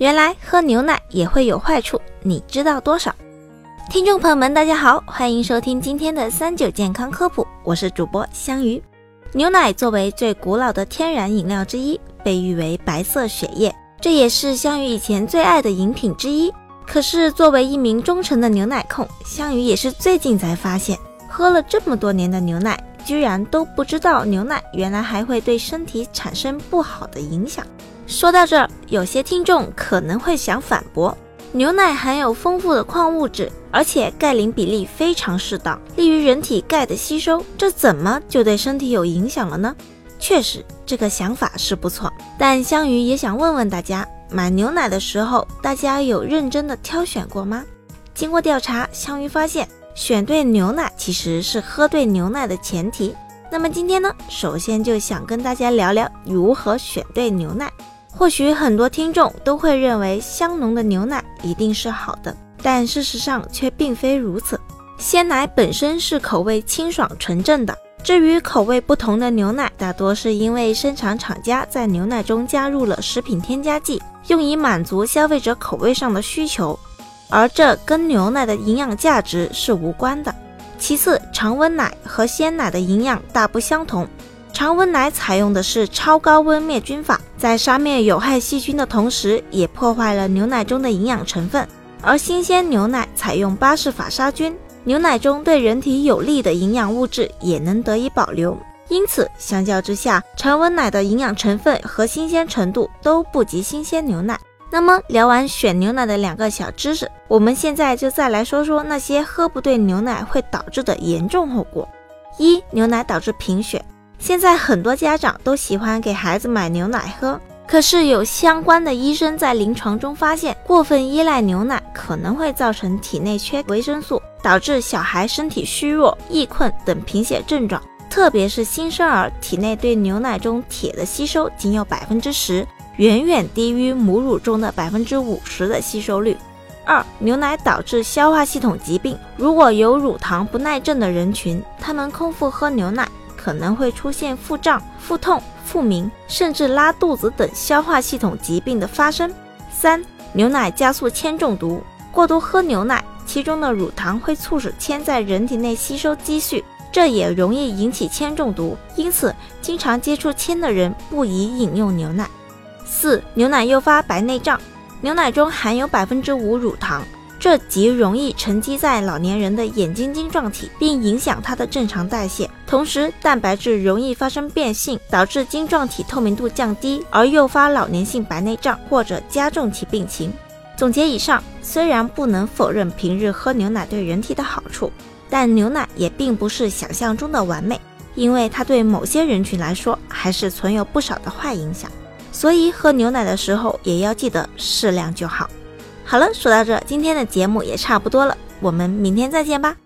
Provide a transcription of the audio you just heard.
原来喝牛奶也会有坏处，你知道多少？听众朋友们，大家好，欢迎收听今天的三九健康科普，我是主播香鱼。牛奶作为最古老的天然饮料之一，被誉为白色血液，这也是香鱼以前最爱的饮品之一。可是作为一名忠诚的牛奶控，香鱼也是最近才发现，喝了这么多年的牛奶，居然都不知道牛奶原来还会对身体产生不好的影响。说到这儿，有些听众可能会想反驳：牛奶含有丰富的矿物质，而且钙磷比例非常适当，利于人体钙的吸收，这怎么就对身体有影响了呢？确实，这个想法是不错，但香鱼也想问问大家，买牛奶的时候，大家有认真的挑选过吗？经过调查，香鱼发现，选对牛奶其实是喝对牛奶的前提。那么今天呢，首先就想跟大家聊聊如何选对牛奶。或许很多听众都会认为香浓的牛奶一定是好的，但事实上却并非如此。鲜奶本身是口味清爽纯正的，至于口味不同的牛奶，大多是因为生产厂家在牛奶中加入了食品添加剂，用以满足消费者口味上的需求，而这跟牛奶的营养价值是无关的。其次，常温奶和鲜奶的营养大不相同。常温奶采用的是超高温灭菌法，在杀灭有害细菌的同时，也破坏了牛奶中的营养成分。而新鲜牛奶采用巴氏法杀菌，牛奶中对人体有利的营养物质也能得以保留。因此，相较之下，常温奶的营养成分和新鲜程度都不及新鲜牛奶。那么，聊完选牛奶的两个小知识，我们现在就再来说说那些喝不对牛奶会导致的严重后果。一、牛奶导致贫血。现在很多家长都喜欢给孩子买牛奶喝，可是有相关的医生在临床中发现，过分依赖牛奶可能会造成体内缺维生素，导致小孩身体虚弱、易困等贫血症状。特别是新生儿体内对牛奶中铁的吸收仅有百分之十，远远低于母乳中的百分之五十的吸收率。二、牛奶导致消化系统疾病。如果有乳糖不耐症的人群，他们空腹喝牛奶。可能会出现腹胀、腹痛、腹鸣，甚至拉肚子等消化系统疾病的发生。三、牛奶加速铅中毒。过多喝牛奶，其中的乳糖会促使铅在人体内吸收积蓄，这也容易引起铅中毒。因此，经常接触铅的人不宜饮用牛奶。四、牛奶诱发白内障。牛奶中含有百分之五乳糖。这极容易沉积在老年人的眼睛晶状体，并影响它的正常代谢。同时，蛋白质容易发生变性，导致晶状体透明度降低，而诱发老年性白内障或者加重其病情。总结以上，虽然不能否认平日喝牛奶对人体的好处，但牛奶也并不是想象中的完美，因为它对某些人群来说还是存有不少的坏影响。所以喝牛奶的时候也要记得适量就好。好了，说到这，今天的节目也差不多了，我们明天再见吧。